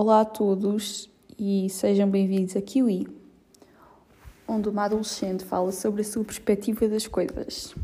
Olá a todos e sejam bem-vindos a Kiwi, onde uma adolescente fala sobre a sua perspectiva das coisas.